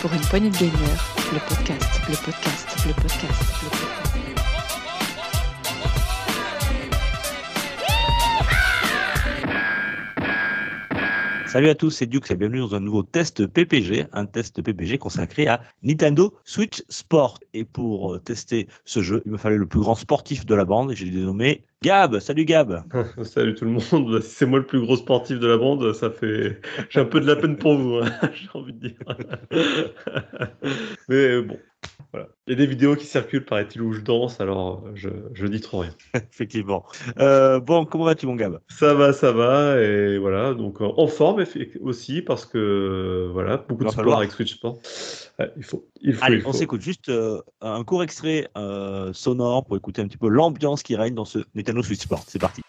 pour une poignée de gagneurs, le podcast, le podcast, le podcast, le podcast. Salut à tous, c'est Duke et bienvenue dans un nouveau test PPG, un test PPG consacré à Nintendo Switch Sport. Et pour tester ce jeu, il me fallait le plus grand sportif de la bande et j'ai dénommé Gab. Salut Gab. Salut tout le monde. Si c'est moi le plus gros sportif de la bande, ça fait. J'ai un peu de la peine pour vous, hein, j'ai envie de dire. Mais bon, voilà. Il y a des vidéos qui circulent, paraît-il, où je danse, alors je, je dis trop rien. Effectivement. Euh, bon, comment vas-tu, mon Gab? Ça va, ça va, et voilà, donc en forme aussi, parce que voilà, beaucoup de sport avec Switch Sport. il faut. Il faut Allez, on s'écoute juste euh, un court extrait euh, sonore pour écouter un petit peu l'ambiance qui règne dans ce Nintendo Switch Sport. C'est parti.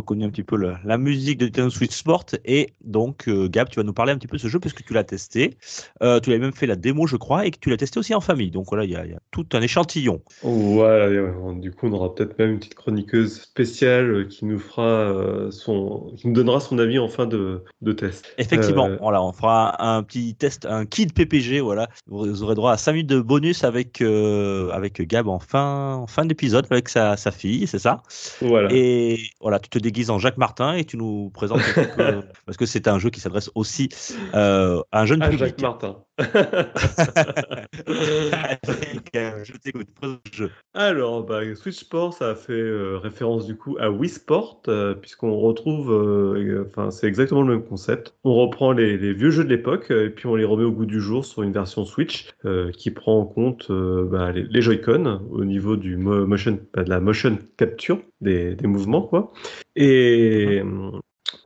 Reconnu un petit peu le, la musique de Nintendo Switch Sport. Et donc, euh, Gab, tu vas nous parler un petit peu de ce jeu parce que tu l'as testé. Euh, tu as même fait la démo, je crois, et que tu l'as testé aussi en famille. Donc voilà, il y, a, y, a tout un échantillon. Voilà, du coup, on aura peut-être même une petite chroniqueuse spéciale qui nous fera euh, son, qui nous donnera son avis en fin de, de test. Effectivement, voilà, on fera un petit test, un kit PPG. Voilà, vous aurez droit à 5 minutes de bonus avec, avec Gab en fin, en fin d'épisode avec sa, sa fille, c'est ça? Voilà. Et voilà, tu te déguises en Jacques Martin et tu nous présentes un peu, parce que c'est un jeu qui s'adresse aussi euh, à un jeune public. Jacques Martin. Je t'écoute, jeu. Alors, bah, Switch Sport, ça a fait euh, référence du coup à Wii Sport, euh, puisqu'on retrouve, euh, enfin, c'est exactement le même concept. On reprend les, les vieux jeux de l'époque et puis on les remet au goût du jour sur une version Switch qui prend en compte bah, les, les Joy-Con au niveau du motion, bah, de la motion capture des, des mouvements, quoi. Et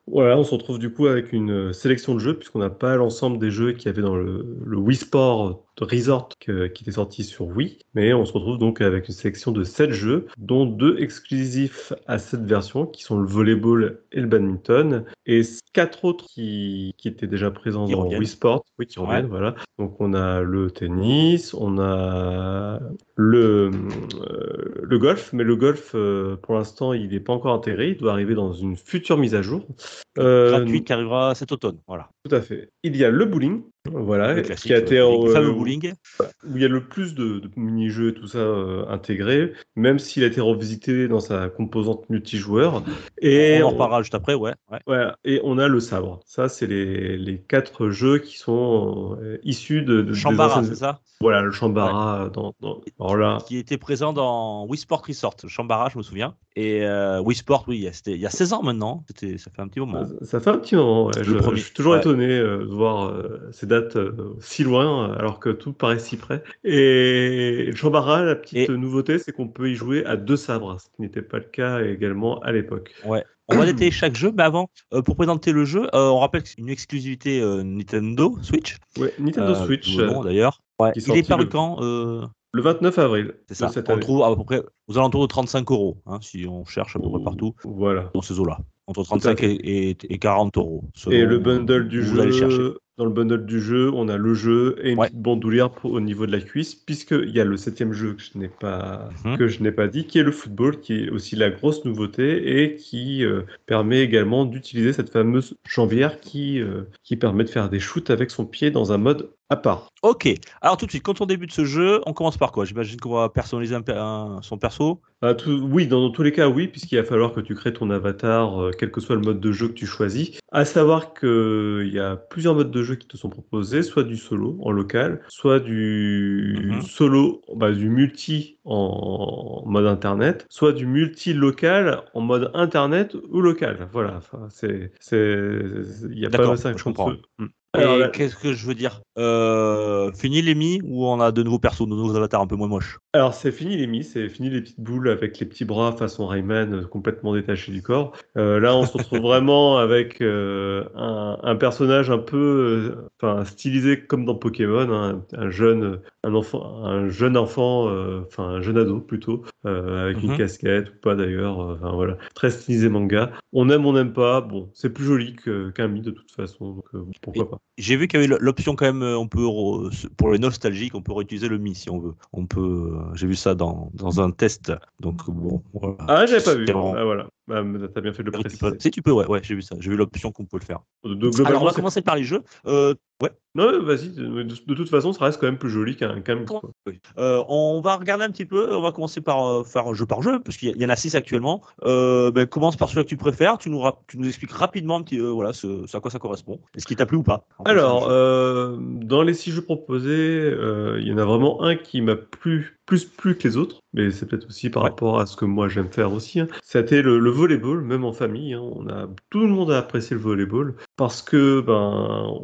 voilà, on se retrouve du coup avec une sélection de jeux, puisqu'on n'a pas l'ensemble des jeux qu'il y avait dans le, le Wii Sport Resort que, qui était sorti sur Wii, mais on se retrouve donc avec une sélection de 7 jeux, dont deux exclusifs à cette version, qui sont le volleyball et le badminton, et quatre autres qui, qui étaient déjà présents dans. Wii Sport, oui, qui reviennent, voilà. Donc on a le tennis, on a le, euh, le golf, mais le golf, euh, pour l'instant, il n'est pas encore intégré, il doit arriver dans une future mise à jour. Euh, Gratuite qui arrivera cet automne. Voilà. tout à fait. Il y a le bowling, voilà, qui a été euh, euh, le fameux bowling. où il y a le plus de, de mini-jeux et tout ça euh, intégré, même s'il a été revisité dans sa composante multijoueur. Et on en reparlera juste après, ouais. ouais. et on a le sabre. Ça, c'est les, les quatre jeux qui sont euh, issus de, de Chambara, anciennes- c'est ça? Voilà, le Chambara. Dans, dans... Alors là, Qui était présent dans Wii Sport Resort. Chambara, je me souviens. Et euh, Wii Sport, oui, il y a 16 ans maintenant. Ça fait un petit moment. ça fait un petit moment. ouais. Je, suis toujours étonné de voir ces euh, si loin, alors que tout paraît si près. Et Chambara, la petite Et- nouveauté, c'est qu'on peut y jouer à deux sabres, ce qui n'était pas le cas également à l'époque. Ouais. On va détailler chaque jeu, mais avant, euh, pour présenter le jeu, euh, on rappelle que c'est une exclusivité Nintendo Switch. Ouais, Nintendo Switch, d'ailleurs. Ouais. Il est paru le- quand le 29 avril. C'est ça. cette On année. trouve à peu près aux alentours de 35 euros, hein, si on cherche à peu près partout Voilà. dans ces eaux-là. Entre à 35 fait. et, et- et 40 euros. Et le bundle du chercher. jeu, dans le bundle du jeu, on a le jeu et une Ouais. petite bandoulière au niveau de la cuisse, puisqu'il y a le septième jeu que je n'ai pas, Mhm. que je n'ai pas dit, qui est le football, qui est aussi la grosse nouveauté et qui euh, permet également d'utiliser cette fameuse jambière qui, euh, qui permet de faire des shoots avec son pied dans un mode à part. Ok. Alors tout de suite, quand on débute ce jeu, on commence par quoi? J'imagine qu'on va personnaliser un son perso? Ah, tout- oui, dans, dans tous les cas, oui, puisqu'il va falloir que tu crées ton avatar, euh, quel que soit le mode de jeu que tu choisis. À savoir qu'il y a plusieurs modes de jeu qui te sont proposés, soit du solo en local, soit du Mhm. solo, bah, du multi en mode internet, soit du multi local en mode internet ou local. Voilà, enfin, c'est, c'est, il y a pas D'accord, mal ça je comprends. Et qu'est-ce que je veux dire? Euh, Fini les mi ou on a de nouveaux persos, de nouveaux avatars un peu moins moches? Alors c'est fini les mi, c'est fini les petites boules avec les petits bras façon Rayman euh, complètement détachés du corps. Euh, là on se retrouve vraiment avec euh, un, un personnage un peu, enfin stylisé comme dans Pokémon, hein, un jeune, un enfant, un jeune enfant, enfin un jeune ado plutôt, avec Mhm. une casquette ou pas d'ailleurs. Enfin voilà, très stylisé manga. On aime, on n'aime pas. Bon, c'est plus joli qu'un mi de toute façon, donc pourquoi pas. J'ai vu qu'il y avait l'option quand même, euh, on peut pour les nostalgiques, on peut réutiliser le mi si on veut. On peut, euh, j'ai vu ça dans, dans un test, donc bon. Voilà. Ah j'avais pas vu. Vraiment- Ah, voilà, bah, t'as bien fait de le préciser. Si tu peux, ouais, ouais, j'ai vu ça. J'ai vu l'option qu'on peut le faire. De- Alors on va commencer par les jeux. Euh, ouais. Non, vas-y, de, toute façon, ça reste quand même plus joli qu'un. Oui. Euh, on va regarder un petit peu. On va commencer par euh, faire jeu par jeu, parce qu'il y, en a six actuellement. Euh, ben, commence par celui que tu préfères. Tu nous, tu nous expliques rapidement un petit, euh, voilà, ce, ce à quoi ça correspond. Est-ce qu'il t'a plu ou pas Alors, euh, dans les six jeux proposés, euh, il y en a vraiment un qui m'a plu plus plu que les autres, mais c'est peut-être aussi par Ouais. rapport à ce que moi j'aime faire aussi. hein. C'était le, le volleyball, même en famille. hein. On a tout le monde a apprécié le volleyball parce que ben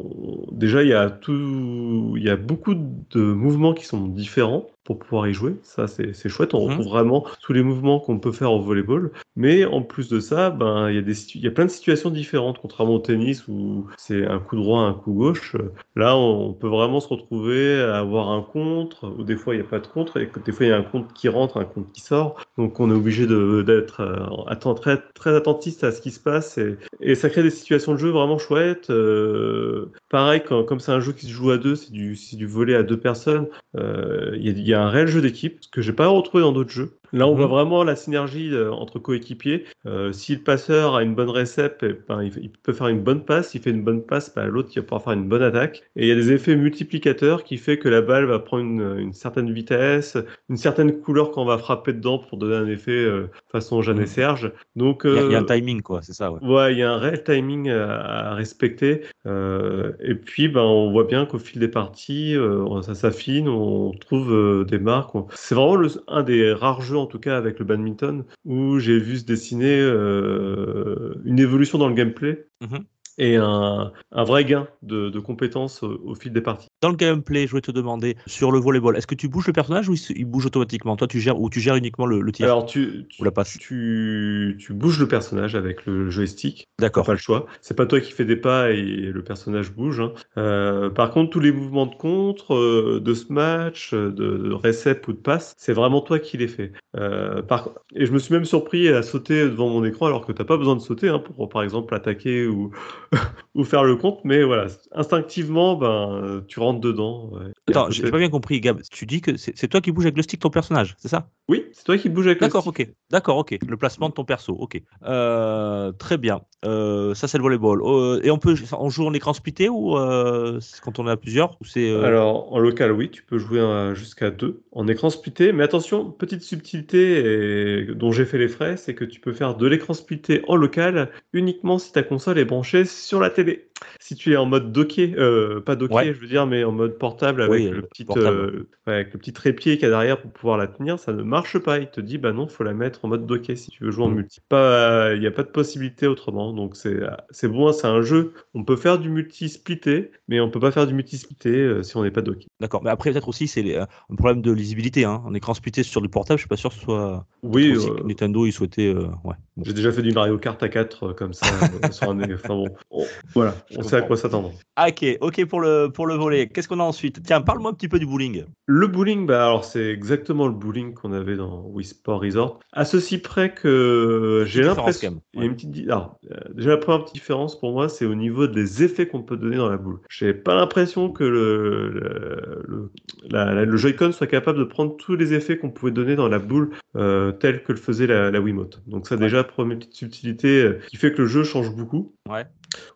déjà il y a tout, il y a beaucoup de mouvements qui sont différents pour pouvoir y jouer. Ça c'est chouette. On Mhm. retrouve vraiment tous les mouvements qu'on peut faire au volleyball. Mais en plus de ça, ben il y a des il y a plein de situations différentes, contrairement au tennis où c'est un coup droit, un coup gauche. Là, on peut vraiment se retrouver à avoir un contre, ou des fois il n'y a pas de contre, et que des fois il y a un contre qui rentre, un contre qui sort. Donc on est obligé de- d'être euh, très, très attentiste à ce qui se passe, et, et ça crée des situations de jeu vraiment chouettes. Euh, pareil, comme c'est un jeu qui se joue à deux, c'est du, du volet à deux personnes, euh, il y, a- il y a un réel jeu d'équipe, ce que j'ai pas retrouvé dans d'autres jeux. Là, on Mhm. voit vraiment la synergie euh, entre coéquipiers. Euh, si le passeur a une bonne récep, eh ben, il, peut faire une bonne passe. Il fait une bonne passe, ben, l'autre va pouvoir faire une bonne attaque. Et il y a des effets multiplicateurs qui fait que la balle va prendre une, une certaine vitesse, une certaine couleur quand on va frapper dedans pour donner un effet euh, façon Jeanne et Mhm. Serge. Donc, il, y a, il y a un euh, timing, quoi, c'est ça, ouais. Ouais, il y a un réel timing à, à respecter. Et puis, ben, on voit bien qu'au fil des parties, ça s'affine, on trouve des marques. C'est vraiment le- un des rares jeux, en tout cas avec le badminton, où j'ai vu se dessiner euh, une évolution dans le gameplay Mhm. Et un, un vrai gain de, de compétences au, au fil des parties. Dans le gameplay, je voulais te demander sur le volleyball, est-ce que tu bouges le personnage ou il, bouge automatiquement? Toi, tu gères ou tu gères uniquement le, le tir? Alors, tu, tu, ou la passe? tu, tu bouges le personnage avec le joystick. D'accord. pas le choix. C'est pas toi qui fais des pas et le personnage bouge. hein. Euh, par contre, tous les mouvements de contre, euh, de smash, euh, de, de ou de passe, c'est vraiment toi qui les fais. Euh, par... Et je me suis même surpris à sauter devant mon écran alors que t'as pas besoin de sauter hein, pour, par exemple, attaquer ou, ou faire le compte. Mais voilà, instinctivement, ben, tu rentres dedans. ouais. Attends, j'ai pas bien compris, Gab. Tu dis que c'est toi qui bouges avec le stick ton personnage, c'est ça? Oui, c'est toi qui bouges avec le D'accord, stick. ok. D'accord, ok. Le placement de ton perso, ok. Euh, très bien. Euh, ça, c'est le volleyball. Euh, et on peut, on joue en écran splitté ou euh, quand on est à plusieurs ou c'est euh, Alors, en local, oui, tu peux jouer jusqu'à deux en écran splitté. Mais attention, petite subtilité et- dont j'ai fait les frais, c'est que tu peux faire de l'écran splitté en local uniquement si ta console est branchée sur la télé. Si tu es en mode docké, euh, pas docké, Ouais. je veux dire, mais en mode portable avec Oui, le euh, petit, portable. euh, ouais, avec le petit trépied qu'il y a derrière pour pouvoir la tenir, ça ne marche pas. Il te dit, bah non, faut la mettre en mode docké si tu veux jouer en Mm. multi. Pas, il n'y a pas de possibilité autrement. Donc c'est, bon, c'est un jeu. On peut faire du multi splitté, mais on peut pas faire du multi splitté euh, si on n'est pas docké. D'accord. Mais après, peut-être aussi, c'est un problème de lisibilité. Hein. En écran splitté sur du portable, je suis pas sûr que ce soit. Oui, que Nintendo, il souhaitait. ouais. Bon. j'ai déjà fait du Mario Kart à 4 euh, comme ça sur un. Enfin bon, on- voilà, Je on sait à quoi s'attendre. Ah, ok, ok pour le pour le volet. Qu'est-ce qu'on a ensuite? Tiens, parle-moi un petit peu du bowling. Le bowling, bah alors c'est exactement le bowling qu'on avait dans Wii Sport Resort. À ceci près que j'ai différence, l'impression. a une petite. Alors, euh, déjà la première petite différence pour moi, c'est au niveau des effets qu'on peut donner dans la boule. J'ai pas l'impression que le le, le, la- la- le Joy-Con soit capable de prendre tous les effets qu'on pouvait donner dans la boule euh, tels que le faisait la, la Wiimote. Donc ça déjà première petite subtilité euh, qui fait que le jeu change beaucoup. Ouais.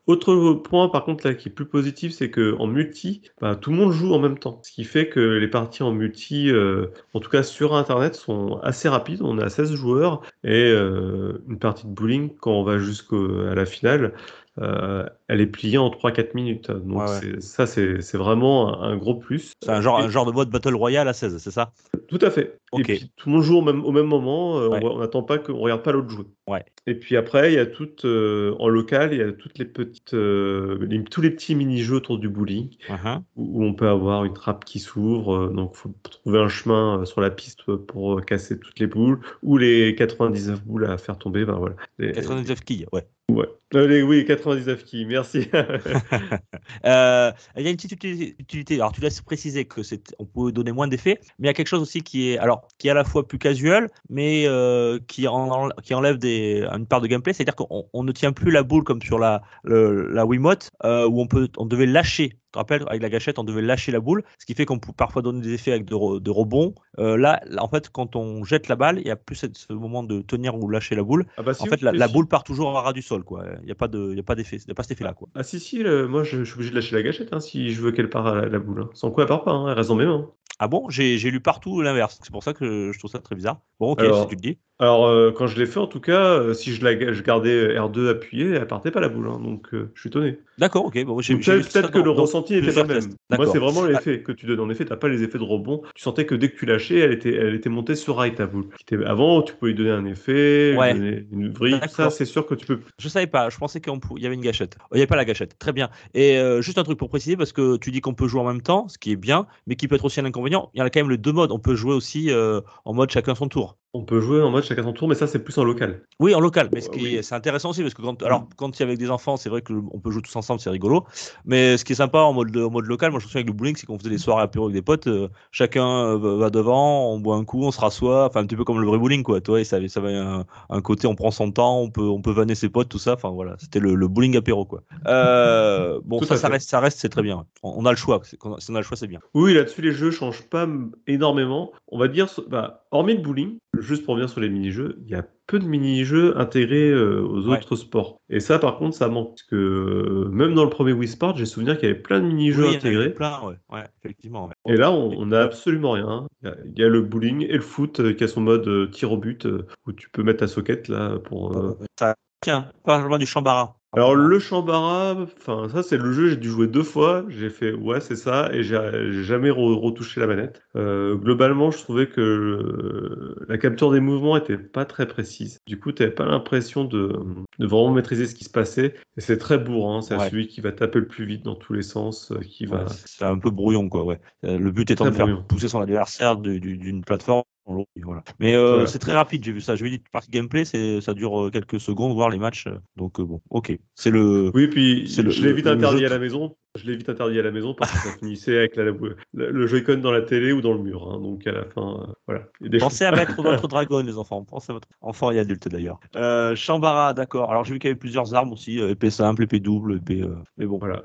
Autre point, par contre, là, qui est plus positif, c'est que en multi, bah, tout le monde joue en même temps. Ce qui fait que les parties en multi, euh, en tout cas sur Internet, sont assez rapides. On a 16 joueurs et euh, une partie de bowling, quand on va jusqu'à la finale, euh, elle est pliée en 3-4 minutes. Donc ouais. ça, c'est c'est vraiment un, un gros plus. C'est un genre, Et- un genre de mode Battle Royale à 16, c'est ça? Tout à fait. Et puis tout le monde joue au même, au même moment. euh, Ouais. On n'attend pas qu'on regarde pas l'autre jouer. Ouais. Et puis après, il y a toutes euh, en local, il y a toutes les petites, les- tous les petits mini-jeux autour du bowling Mhm. où, où on peut avoir une trappe qui s'ouvre. donc, faut trouver un chemin sur la piste pour casser toutes les boules ou les 99 boules à faire tomber. Ben voilà. Les- 99 quilles, ouais. Ouais. Euh, oui, 99 qui. Merci. Euh, il y a une petite utilité- utilité. Alors, tu laisses préciser que c'est, on peut donner moins d'effets, mais il y a quelque chose aussi qui est, alors, qui est à la fois plus casual, mais euh, qui, en, qui enlève des, une part de gameplay. C'est-à-dire qu'on on ne tient plus la boule comme sur la, le- la Wiimote, euh, où on peut, on devait lâcher. Te rappelles, avec la gâchette, on devait lâcher la boule, ce qui fait qu'on peut parfois donner des effets avec de, re- de rebond. Euh, là, en fait, quand on jette la balle, il n'y a plus cette- ce moment de tenir ou lâcher la boule. ah bah si, En fait, la, boule part toujours à ras du sol, quoi. Il n'y a pas de, il a pas d'effet, il n'y a pas cet effet-là, quoi. Ah si, si, le- moi je, je suis obligé de lâcher la gâchette hein, si je veux qu'elle parte à la, la boule. hein. Sans quoi elle part pas, hein, elle reste dans mes mains. Ah bon? J'ai j'ai lu partout l'inverse. C'est pour ça que je trouve ça très bizarre. Bon, ok, Alors, si tu le dis. Alors, euh, quand je l'ai fait, en tout cas, euh, si je, la, je gardais R2 appuyé, elle partait pas la boule. hein, donc, euh, je suis étonné. D'accord, ok. Bon, j'ai Donc, j'ai Peut-être vu ça peut-être que dans- le dans ressenti n'était pas plusieurs le même. Moi, D'accord. c'est vraiment l'effet que tu donnes. En effet, tu n'as pas les effets de rebond. Tu sentais que dès que tu lâchais, elle était, elle était montée sur rail ta boule. Qui était- Avant, tu pouvais lui donner un effet, lui Ouais. donner une vrille. Ça, D'accord. c'est sûr que tu peux. Je savais pas. Je pensais qu'il y avait une gâchette. Il n'y avait pas la gâchette. Très bien. Et euh, juste un truc pour préciser, parce que tu dis qu'on peut jouer en même temps, ce qui est bien, mais qui peut être aussi un inconvénient. Il y en a quand même les deux modes. On peut jouer aussi euh, en mode chacun son tour. On peut jouer en mode chacun son tour, mais ça, c'est plus en local. Oui, en local, mais ce qui Oui. est- c'est intéressant aussi parce que quand, alors, quand il y a avec des enfants, c'est vrai qu'on peut jouer tous ensemble, c'est rigolo. Mais ce qui est sympa en mode, en mode local, moi je me souviens avec le bowling, c'est qu'on faisait des soirées apéro avec des potes, euh, chacun euh, va va devant, on boit un coup, on se rassoit, enfin un petit peu comme le vrai bowling quoi. Toi, et ça, ça va un, un côté, on prend son temps, on peut, on peut vanner ses potes, tout ça. Enfin voilà, c'était le, le bowling apéro quoi. Euh, bon, Tout ça, ça reste, ça reste, c'est très bien. On, on a le choix. Si on a le choix, c'est bien. Oui, là-dessus, les jeux changent pas énormément. On va dire, bah, hormis le bowling, juste pour revenir sur les mini-jeux, il y a peu de mini-jeux intégrés euh, aux Ouais. autres sports. Et ça, par contre, ça manque. Parce que euh, même dans le premier Wii Sport, j'ai souvenir qu'il y avait plein de mini-jeux Oui, il y en intégrés. plein, ouais, ouais, effectivement. ouais. Et là, on on a absolument rien. Il y a, il y a le bowling et le foot euh, qui a son mode tir au but où tu peux mettre ta socket là pour. Ça, tiens, parle-moi du Chambara. Alors le Chambara, enfin ça c'est le jeu, j'ai dû jouer deux fois, j'ai fait ouais c'est ça et j'ai jamais re- retouché la manette. Euh, globalement je trouvais que la capture des mouvements était pas très précise. Du coup t'avais pas l'impression de, de vraiment maîtriser ce qui se passait et c'est très bourrin, c'est Ouais. celui qui va taper le plus vite dans tous les sens, euh, qui va... Ouais, c'est un peu brouillon, quoi. Ouais. Euh, Le but étant de faire brouillon. pousser son adversaire d'une plateforme. Voilà. Mais euh, c'est très rapide, j'ai vu ça. Je vais dire, partie gameplay, c'est, ça dure euh, quelques secondes, voir les matchs. euh, Donc, bon, ok. C'est le. Oui, puis C'est je l'ai vite interdit jeu à la maison. Je l'ai vite interdit à la maison parce que ça finissait avec la, la- le Joy-Con dans la télé ou dans le mur. hein. Donc à la fin, euh, voilà. Des Pensez à mettre votre dragon, les enfants. Pensez à votre enfant et adulte d'ailleurs. Euh, Chambara, d'accord. Alors, j'ai vu qu'il y avait plusieurs armes aussi euh, épée simple, épée double, épée. euh, Mais bon, Voilà.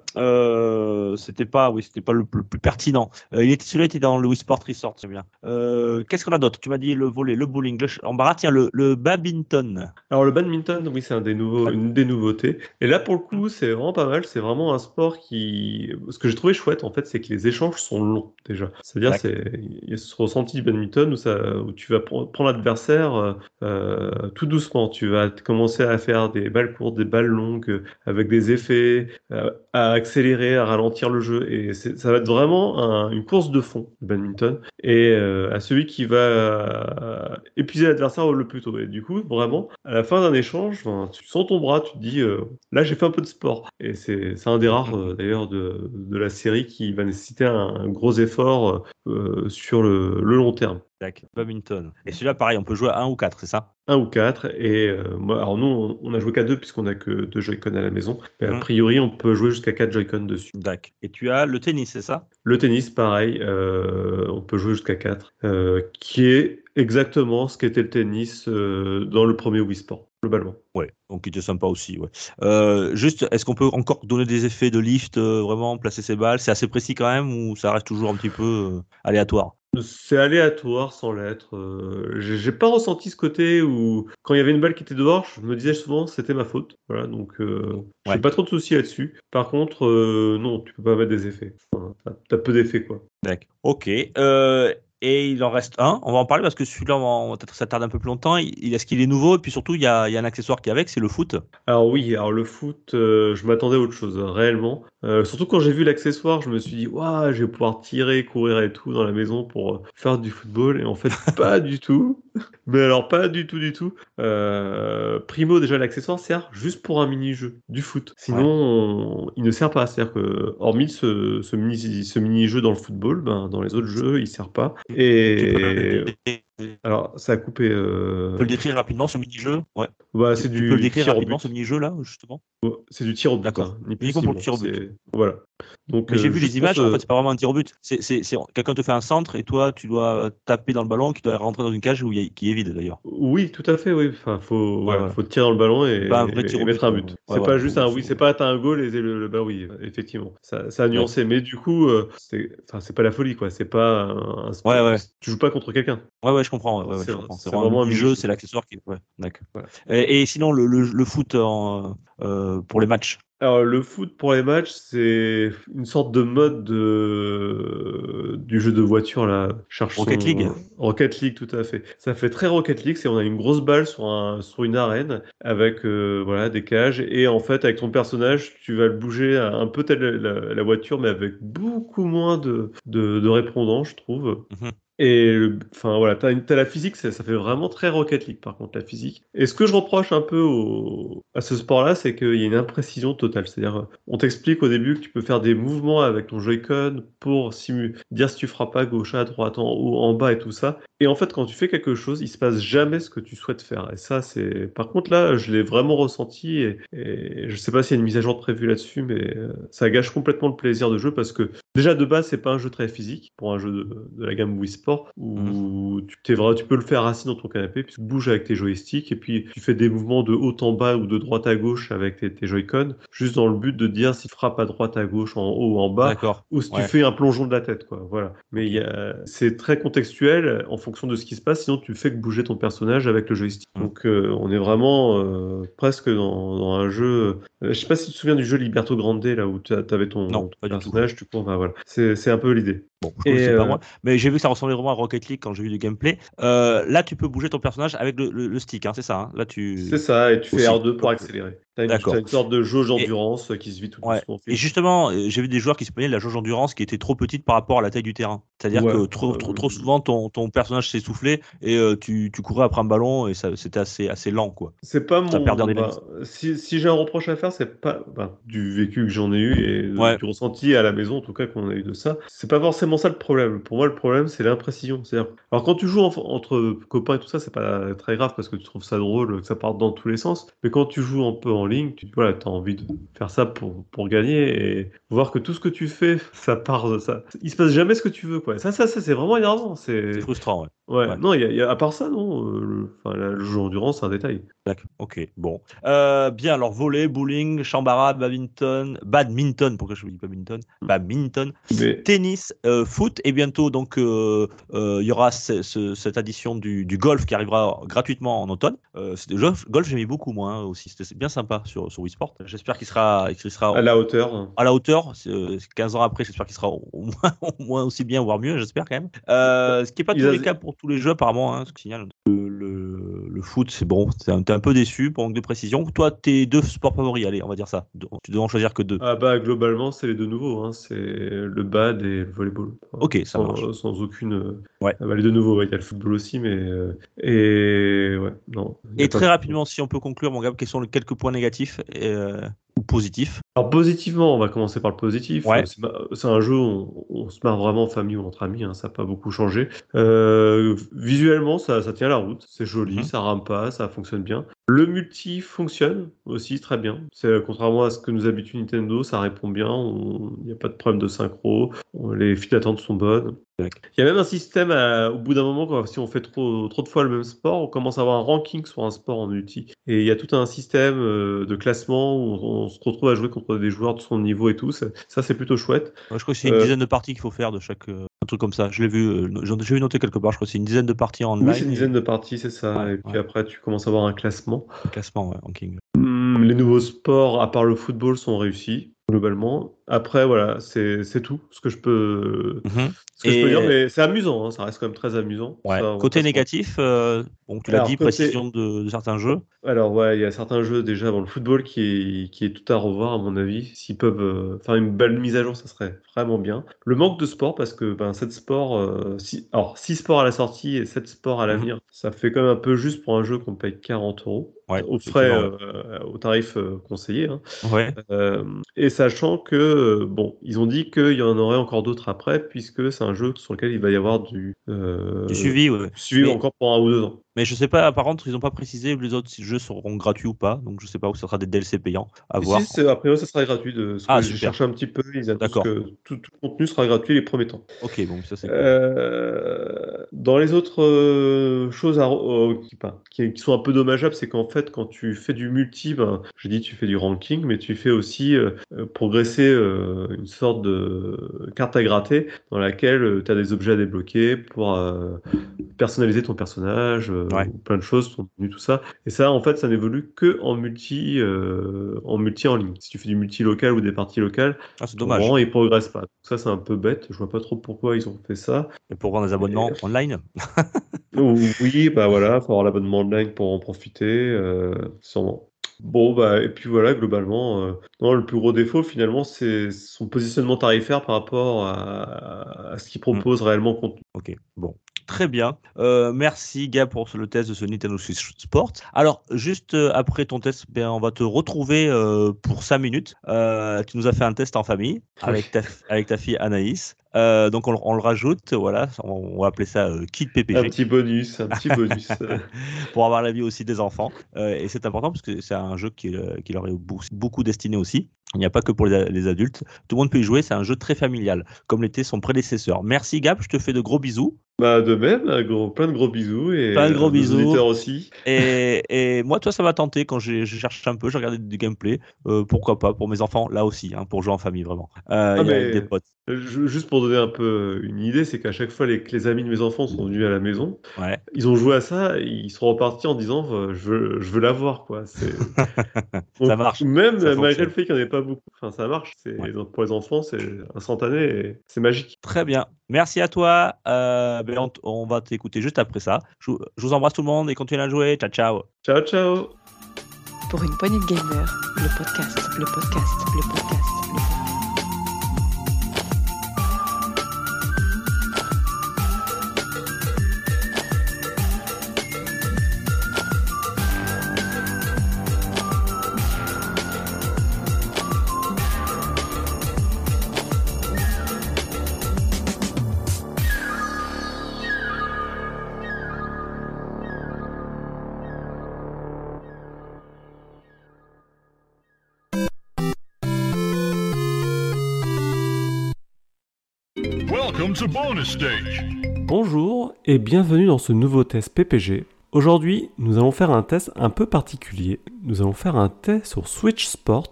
C'était pas, oui, c'était pas le, le plus pertinent. Il était, celui-là était dans le Wii Sport Resort, c'est bien. Qu'est-ce qu'on a d'autre? Tu m'as dit le volet, le bowling, le chambara. Tiens, le, le badminton. Alors le badminton, oui, c'est un des nouveaux, une des nouveautés. Et là, pour le coup, c'est vraiment pas mal. C'est vraiment un sport qui, ce que j'ai trouvé chouette, en fait, c'est que les échanges sont longs déjà. C'est-à-dire, il y a ce ressenti du badminton où ça, où tu vas pr- prendre l'adversaire euh, euh, tout doucement. Tu vas commencer à faire des balles courtes, des balles longues, euh, avec des effets, euh, à accélérer, à ralentir le jeu. Et ça va être vraiment un- une course de fond, le badminton. Et euh, à celui qui va épuiser l'adversaire le plus tôt. Et du coup, vraiment, à la fin d'un échange, tu sens ton bras, tu te dis, là, j'ai fait un peu de sport. Et c'est un des rares, d'ailleurs, de, de la série qui va nécessiter un, un gros effort euh, sur le, le long terme. Tac, badminton. Et celui-là, pareil, on peut jouer à un ou quatre, c'est ça? Un ou quatre. Et euh, moi, alors nous, on, on a joué qu'à deux puisqu'on a que deux Joy-Con à la maison. Mais a Mhm. priori, on peut jouer jusqu'à quatre Joy-Con dessus. D'accord. Et tu as le tennis, c'est ça? Le tennis, pareil, euh, on peut jouer jusqu'à 4, qui est exactement ce qu'était le tennis euh, dans le premier Wii Sport, globalement. Ouais, donc il était sympa aussi. Ouais. Euh, juste, est-ce qu'on peut encore donner des effets de lift, euh, vraiment placer ses balles? C'est assez précis quand même ou ça reste toujours un petit peu euh, aléatoire? C'est aléatoire sans l'être. euh, j'ai pas ressenti ce côté où, quand il y avait une balle qui était dehors, je me disais souvent c'était ma faute. Voilà, donc euh, j'ai Ouais. pas trop de soucis là-dessus. Par contre, euh, non, tu peux pas mettre des effets. Enfin, T'as peu d'effets, quoi. D'accord. Ok. Euh, et il en reste un. On va en parler parce que celui-là, on va peut-être s'attarder un peu plus longtemps. Il, est-ce qu'il est nouveau? Et puis surtout, il y, a, un accessoire qui est avec, c'est le foot. Alors oui, alors le foot, euh, je m'attendais à autre chose, réellement. Euh, surtout quand j'ai vu l'accessoire, je me suis dit, waouh, je vais pouvoir tirer, courir et tout dans la maison pour euh, faire du football. Et en fait, pas du tout. Mais alors, pas du tout, du tout. primo, déjà, l'accessoire sert juste pour un mini-jeu du foot. Sinon, il ne sert pas. C'est-à-dire que, hormis ce, ce mini-jeu ce mini dans le football, ben, dans les autres jeux, il sert pas. Et alors, ça a coupé. Euh... Tu peux le décrire rapidement ce mini-jeu? Ouais. Bah, c'est du. Tu peux le décrire rapidement ce mini-jeu là, justement C'est du tir au but. D'accord. Hein. Ni pour le tir au but. Voilà. Donc, j'ai euh, vu les images, en fait, c'est pas vraiment un tir au but. C'est, quelqu'un te fait un centre et toi, tu dois taper dans le ballon qui doit rentrer dans une cage où qui est vide d'ailleurs. Oui, tout à fait, oui. Enfin, faut, faut tirer dans le ballon et, bah, mettre un but. c'est pas juste un oui, c'est pas un goal et le, bah oui, effectivement. Ça, a nuancé, mais du coup, euh, c'est, pas la folie, quoi. C'est pas un, Ouais, ouais. Tu joues pas contre quelqu'un. Ouais, ouais, je comprends. C'est, vraiment, un jeu, c'est l'accessoire qui. Ouais, d'accord. Et, sinon, le, le, foot en, euh, pour les matchs alors, le foot pour les matchs, c'est une sorte de mode de... du jeu de voiture, là. Cherche Rocket League Rocket League, tout à fait. Ça fait très Rocket League, c'est on a une grosse balle sur, un... sur une arène avec euh, voilà, des cages. Et en fait, avec ton personnage, tu vas le bouger un peu telle la, voiture, mais avec beaucoup moins de, de, répondants, je trouve. Mhm. Et enfin voilà, t'as, as la physique, ça, fait vraiment très Rocket League par contre la physique. Et ce que je reproche un peu à ce sport-là, c'est qu'il y a une imprécision totale. C'est-à-dire, on t'explique au début que tu peux faire des mouvements avec ton Joy-Con pour dire si tu frappes pas gauche, à droite, en haut, en bas et tout ça. Et en fait, quand tu fais quelque chose, il se passe jamais ce que tu souhaites faire. Et ça, c'est. Par contre, là, je l'ai vraiment ressenti et, et je sais pas s'il y a une mise à jour prévue là-dessus, mais euh, ça gâche complètement le plaisir de jeu parce que déjà de base, c'est pas un jeu très physique pour un jeu de, de la gamme Wii Sport où mmh. tu, tu peux le faire assis dans ton canapé, puis tu bouges avec tes joysticks et puis tu fais des mouvements de haut en bas ou de droite à gauche avec tes, tes Joy-Con, juste dans le but de dire s'il frappe à droite, à gauche, en haut ou en bas, ou si tu fais un plongeon de la tête, quoi. Voilà. Mais c'est très contextuel en fonction de ce qui se passe, sinon tu fais que bouger ton personnage avec le joystick. Mm. Donc euh, on est vraiment euh, presque dans, un jeu. Euh, je sais pas si tu te souviens du jeu Liberto Grande là où tu avais ton, personnage, tu cours, voilà. C'est un peu l'idée. Bon, je pas moi, mais j'ai vu que ça ressemblait vraiment à Rocket League quand j'ai vu du gameplay. là, tu peux bouger ton personnage avec le, stick, hein, c'est ça. Hein. là, tu. C'est ça, et tu fais R2 pour accélérer. T'as une, sorte de jauge endurance qui se vit tout ouais. Et justement, j'ai vu des joueurs qui se plaignaient de la jauge endurance qui était trop petite par rapport à la taille du terrain. C'est-à-dire que trop, trop, trop souvent, ton, ton personnage s'essoufflait et tu, tu, courais après un ballon et c'était assez, assez lent. quoi. C'est pas mon. Bah, si, si j'ai un reproche à faire, c'est pas bah, du vécu que j'en ai eu et du ressenti à la maison, en tout cas, qu'on a eu de ça. C'est pas forcément ça le problème. Pour moi, le problème, c'est l'imprécision. Alors, quand tu joues entre copains et tout ça, c'est pas très grave parce que tu trouves ça drôle, que ça parte dans tous les sens. Mais quand tu joues un peu en ligne, tu voilà, as envie de faire ça pour, pour gagner et voir que tout ce que tu fais, ça part de ça. Il se passe jamais ce que tu veux, quoi. Ça, ça, ça c'est vraiment énervant. C'est frustrant, ouais. Ouais, non, y y a, à part ça, non, euh, le, enfin, le jeu endurance, c'est un détail. D'accord, ok, bon. Euh, bien, alors volley, bowling, chambara, badminton, badminton, pourquoi je ne dis pas badminton? Hmm. Badminton, tennis, euh, foot, et bientôt, donc, il y aura cette addition du, du, golf qui arrivera gratuitement en automne. c'était golf, golf j'aimais beaucoup, moi, hein, aussi. C'était bien sympa sur, sur Wii Sport. J'espère qu'il sera, sera. À la hauteur. À la hauteur, 15 ans après, j'espère qu'il sera au moins, au moins, aussi bien, voire mieux, j'espère quand même. ce qui n'est pas tous les cas pour tous les jeux apparemment, hein, ce que signale. Le, le, le foot, c'est bon, t'es un, un, peu déçu pour manque de précision. Toi, tes deux sports favoris, allez, on va dire ça. Tu dois en choisir que deux. Ah bah globalement, c'est les deux nouveaux, hein. c'est le bad et le volleyball. Ok, ça sans, marche. Sans aucune. Ouais. Ah bah, les deux nouveaux, il y a le football aussi, mais euh, et ouais, non. Et très rapidement, si on peut conclure, mon gars, quels sont les quelques points négatifs et, euh, ou positifs Alors positivement, on va commencer par le positif. C'est un jeu où on, se marre vraiment en famille ou entre amis, hein, ça n'a pas beaucoup changé. Euh, visuellement, ça, ça, tient la route, c'est joli, mhm. ça rame pas, ça fonctionne bien. Le multi fonctionne aussi très bien. C'est contrairement à ce que nous habitue Nintendo, ça répond bien. Il n'y a pas de problème de synchro. les files d'attente sont bonnes. Il y a même un système au bout d'un moment, si on fait trop, trop de fois le même sport, on commence à avoir un ranking sur un sport en multi. Et il y a tout un système euh, de classement où on, se retrouve à jouer contre des joueurs de son niveau et tout. Ça, c'est plutôt chouette. je crois que c'est une euh, dizaine de parties qu'il faut faire de chaque. Euh, un truc comme ça. Je l'ai vu, j'ai vu noter quelque part. Je crois que c'est une dizaine de parties en Oui, c'est une dizaine de parties, c'est ça. et puis après, tu commences à avoir un classement. Un classement, ouais, ranking. Hmm, les nouveaux sports, à part le football, sont réussis. Globalement. Après, voilà, c'est tout ce que je peux, Mhm. ce que je peux dire, mais c'est amusant, hein, ça reste quand même très amusant. Ouais. Ça, Côté négatif, euh, bon, tu l'as dit, côté- précision de, de certains jeux. Alors ouais, il y a certains jeux déjà dans le football qui est, qui est tout à revoir à mon avis. S'ils peuvent euh, faire une belle mise à jour, ça serait vraiment bien. Le manque de sport parce que ben 7 sports, euh, alors 6 sports à la sortie et 7 sports à l'avenir, ça fait quand même un peu juste pour un jeu qu'on paye 40 euros Ouais, au frais, euh, au tarif euh, conseillé. hein. Ouais. Euh, et sachant que euh, bon, ils ont dit qu'il y en aurait encore d'autres après puisque c'est un jeu sur lequel il va y avoir du, Du suivi, ouais. suivi Mais- encore pour un ou deux ans. Mais je sais pas, par contre, ils n'ont pas précisé les autres jeux seront gratuits ou pas, donc je sais pas où ça sera des DLC payants à voir. Si, a priori, ça sera gratuit. De ce Ah, que j'ai cherché un petit peu, ils D'accord. que tout, tout le contenu sera gratuit les premiers temps. Ok, bon, ça c'est cool. Euh, dans les autres euh, choses à, euh, qui, pas- qui- qui sont un peu dommageables, c'est qu'en fait, quand tu fais du multi, ben, je dis tu fais du ranking, mais tu fais aussi euh, progresser une sorte de carte à gratter dans laquelle tu as des objets à débloquer pour personnaliser ton personnage, Ouais. ou plein de choses, ton menu, tout ça. Et ça, en fait, ça n'évolue que en multi, euh, en multi en ligne. Si tu fais du multi local ou des parties locales, Ah, c'est dommage. rang, il progresse pas. Donc ça, c'est un peu bête. Je vois pas trop pourquoi ils ont fait ça. Et pour vendre des abonnements online Oui, bah voilà, faut avoir l'abonnement online pour en profiter, euh, sûrement. Bon, bah, et puis voilà, globalement, euh, non, le plus gros défaut, finalement, c'est son positionnement tarifaire par rapport à, à ce qu'il propose réellement en contenu. Ok, bon. Très bien. Euh, merci Gab pour le test de ce Nintendo Switch Sport. Alors, juste euh, après ton test, ben, on va te retrouver euh, pour 5 minutes. Euh, tu nous as fait un test en famille avec ta, avec ta fille Anaïs. Euh, donc on, le- on le rajoute, voilà, on, on va appeler ça euh, Kit Un PPG petit bonus, un petit bonus. pour avoir l'avis aussi des enfants. Euh, et c'est important parce que c'est un jeu qui, euh, qui leur est beaucoup destiné aussi. Il n'y a pas que pour les, adultes. Tout le monde peut y jouer. C'est un jeu très familial, comme l'était son prédécesseur. Merci Gab, je te fais de gros bisous. Bah, de même, un gros, plein de gros bisous et Plein de gros bisous. aussi. Et, et moi, toi, ça m'a tenté quand j'ai je cherche un peu, j'ai regardé du gameplay. Pourquoi pas pour mes enfants, là aussi, hein, pour jouer en famille, vraiment. Ah, il y a mais- des potes. Ju- Juste pour donner un peu une idée, c'est qu'à chaque fois les, que les amis de mes enfants sont venus à la maison, Ouais. ils ont joué à ça, et ils sont repartis en disant euh, je veux, je veux l'avoir quoi. C'est- Donc, marche, Même ça malgré le fait qu'il n'y en ait pas beaucoup, enfin ça marche. C'est Ouais. donc, pour les enfants, c'est instantané et c'est magique. Très bien. Merci à toi. Euh, ben, on, t- on va t'écouter juste après ça. Je, vous- je vous embrasse tout le monde et continuez à jouer. Ciao, ciao. Ciao ciao. Pour une poignée de gamers, le podcast, le podcast, le podcast, bonus stage. Bonjour et bienvenue dans ce nouveau test PPG. Aujourd'hui, nous allons faire un test un peu particulier. Nous allons faire un test sur Switch Sport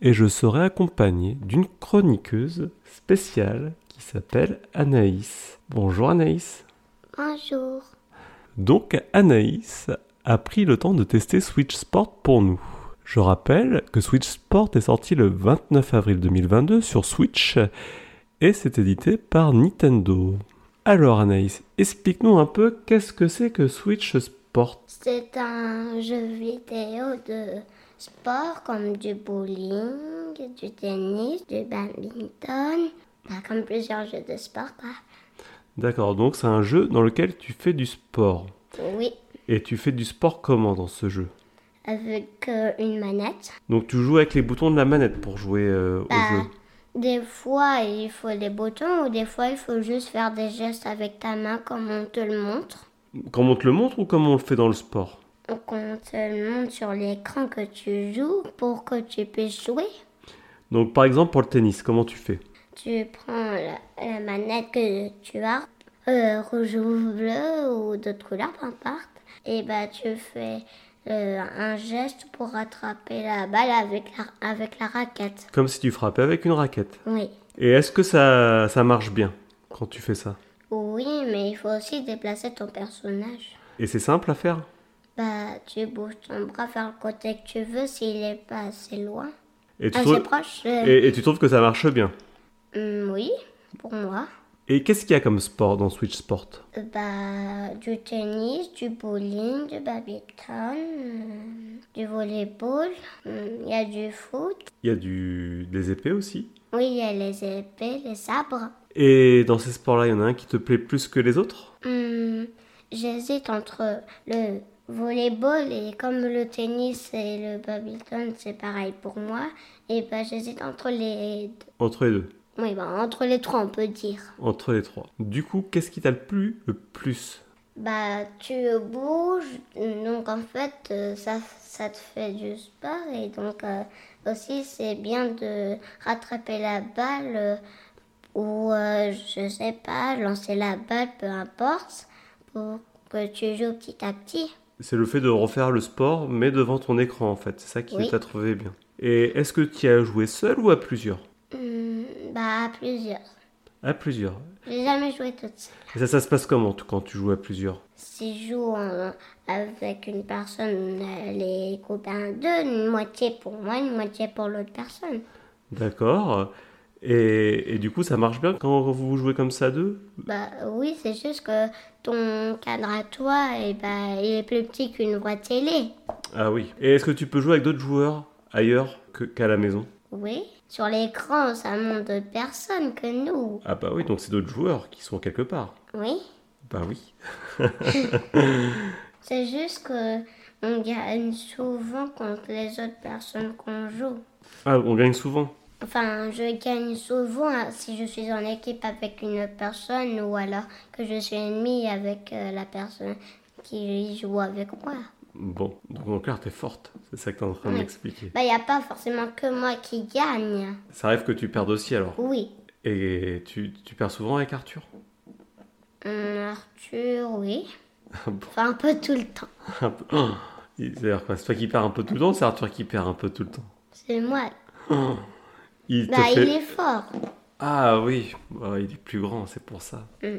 et je serai accompagné d'une chroniqueuse spéciale qui s'appelle Anaïs. Bonjour Anaïs. Bonjour. Donc Anaïs a pris le temps de tester Switch Sport pour nous. Je rappelle que Switch Sport est sorti le 29 avril 2022 sur Switch et c'est édité par Nintendo. Alors Anaïs, explique-nous un peu qu'est-ce que c'est que Switch Sport C'est un jeu vidéo de sport comme du bowling, du tennis, du badminton, bah, comme plusieurs jeux de sport quoi. D'accord, donc c'est un jeu dans lequel tu fais du sport. Oui, Et tu fais du sport comment dans ce jeu? Avec euh, une manette. Donc tu joues avec les boutons de la manette pour jouer euh, au Bah, jeu. Des fois il faut les boutons ou des fois il faut juste faire des gestes avec ta main comme on te le montre. Comme on te le montre ou comme on le fait dans le sport? On te le montre sur l'écran que tu joues pour que tu puisses jouer. Donc par exemple pour le tennis, comment tu fais? Tu prends la, la manette que tu as, euh, rouge ou bleu ou d'autres couleurs, peu importe. Et bah tu fais euh, un geste pour rattraper la balle avec la, avec la raquette. Comme si tu frappais avec une raquette. Oui. Et est-ce que ça, ça marche bien quand tu fais ça? Oui, mais il faut aussi déplacer ton personnage. Et c'est simple à faire? Bah tu bouges ton bras vers le côté que tu veux s'il est pas assez loin. Et tu, Assez trouves... proche. euh, et, et tu trouves que ça marche bien? hum, oui, pour moi. Et qu'est-ce qu'il y a comme sport dans Switch Sport Euh, Bah, du tennis, du bowling, du badminton, euh, du volleyball, hum, il y a du foot. Il y a du... des épées aussi. Oui, il y a les épées, les sabres. Et dans ces sports-là, il y en a un qui te plaît plus que les autres? Hum, J'hésite entre le volleyball et comme le tennis et le badminton, c'est pareil pour moi. Et bah, j'hésite entre les deux. Entre les deux. Oui, bah, entre les trois, on peut dire. Entre les trois. Du coup, qu'est-ce qui t'a le plus le plus? Bah, tu bouges, donc en fait, euh, ça, ça te fait du sport et donc euh, aussi c'est bien de rattraper la balle euh, ou euh, je sais pas, lancer la balle, peu importe, pour que tu joues petit à petit. C'est le fait de refaire le sport, mais devant ton écran en fait. C'est ça qui Oui. t'a trouvé bien. Et est-ce que tu as joué seul ou à plusieurs? À plusieurs. À plusieurs. J'ai jamais joué toute seule. Et ça, ça se passe comment quand tu joues à plusieurs? Si je joue en- avec une personne, euh, les copains deux, une moitié pour moi, une moitié pour l'autre personne. D'accord. Et, et du coup, ça marche bien quand vous jouez comme ça à deux? Bah oui, c'est juste que ton cadre à toi, eh bah, il est plus petit qu'une voix télé. Ah oui. Et est-ce que tu peux jouer avec d'autres joueurs ailleurs que- qu'à la maison? Oui. Sur l'écran, ça montre d'autres personnes que nous. Ah bah oui, donc c'est d'autres joueurs qui sont quelque part. Oui. Bah oui. C'est juste que on gagne souvent contre les autres personnes qu'on joue. Ah, on gagne souvent. Enfin, je gagne souvent hein, si je suis en équipe avec une autre personne ou alors que je suis ennemi avec euh, la personne qui joue avec moi. Bon, donc en clair, t'es forte. C'est ça que t'es en train de m'expliquer. Bah, il a pas forcément que moi qui gagne. Ça arrive que tu perdes aussi alors. Oui. Et tu, tu perds souvent avec Arthur? Hum, Arthur, oui. Ah bon? Enfin, un peu tout le temps. Oh C'est-à-dire quoi C'est toi qui perds un peu tout le temps ou c'est Arthur qui perd un peu tout le temps? C'est moi. Oh. Il Bah, fait... il est fort. Ah oui, Ouais, il est plus grand, c'est pour ça. Mm.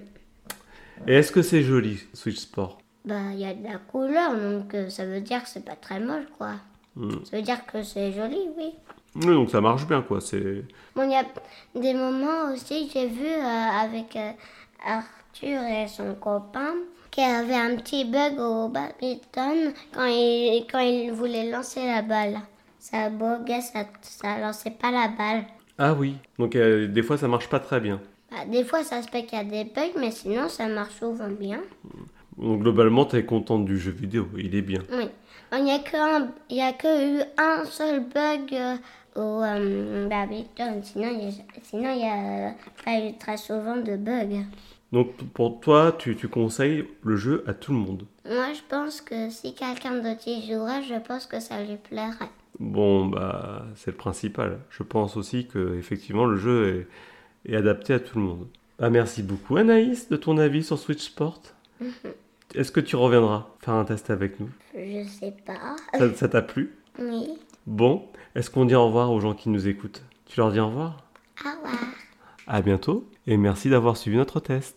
Et est-ce que c'est joli, Switch Sport? Bah, il y a de la couleur, donc euh, ça veut dire que c'est pas très moche, quoi. Mm. Ça veut dire que c'est joli, oui. Oui, donc ça marche bien, quoi. C'est... Bon, il y a des moments aussi, j'ai vu euh, avec euh, Arthur et son copain qu'il y avait un petit bug au badminton quand il, quand il voulait lancer la balle. Ça buguait, ça, ça lançait pas la balle. Ah oui, donc euh, des fois ça marche pas très bien. Bah, des fois, ça se fait qu'il y a des bugs, mais sinon, ça marche souvent bien. Donc globalement, t'es contente du jeu vidéo, il est bien. Oui. Il n'y a, a que eu un seul bug euh, au euh, badminton. Sinon, il n'y a, a pas eu très souvent de bugs. Donc pour toi, tu, tu conseilles le jeu à tout le monde? Moi, je pense que si quelqu'un d'autre y jouerait, je pense que ça lui plairait. Bon, bah c'est le principal. Je pense aussi que effectivement le jeu est, est adapté à tout le monde. Ah, merci beaucoup Anaïs de ton avis sur Switch Sport? Est-ce que tu reviendras faire un test avec nous? Je sais pas. Ça- Ça t'a plu? Oui. Bon, est-ce qu'on dit au revoir aux gens qui nous écoutent? Tu leur dis au revoir? Au revoir. À bientôt et merci d'avoir suivi notre test.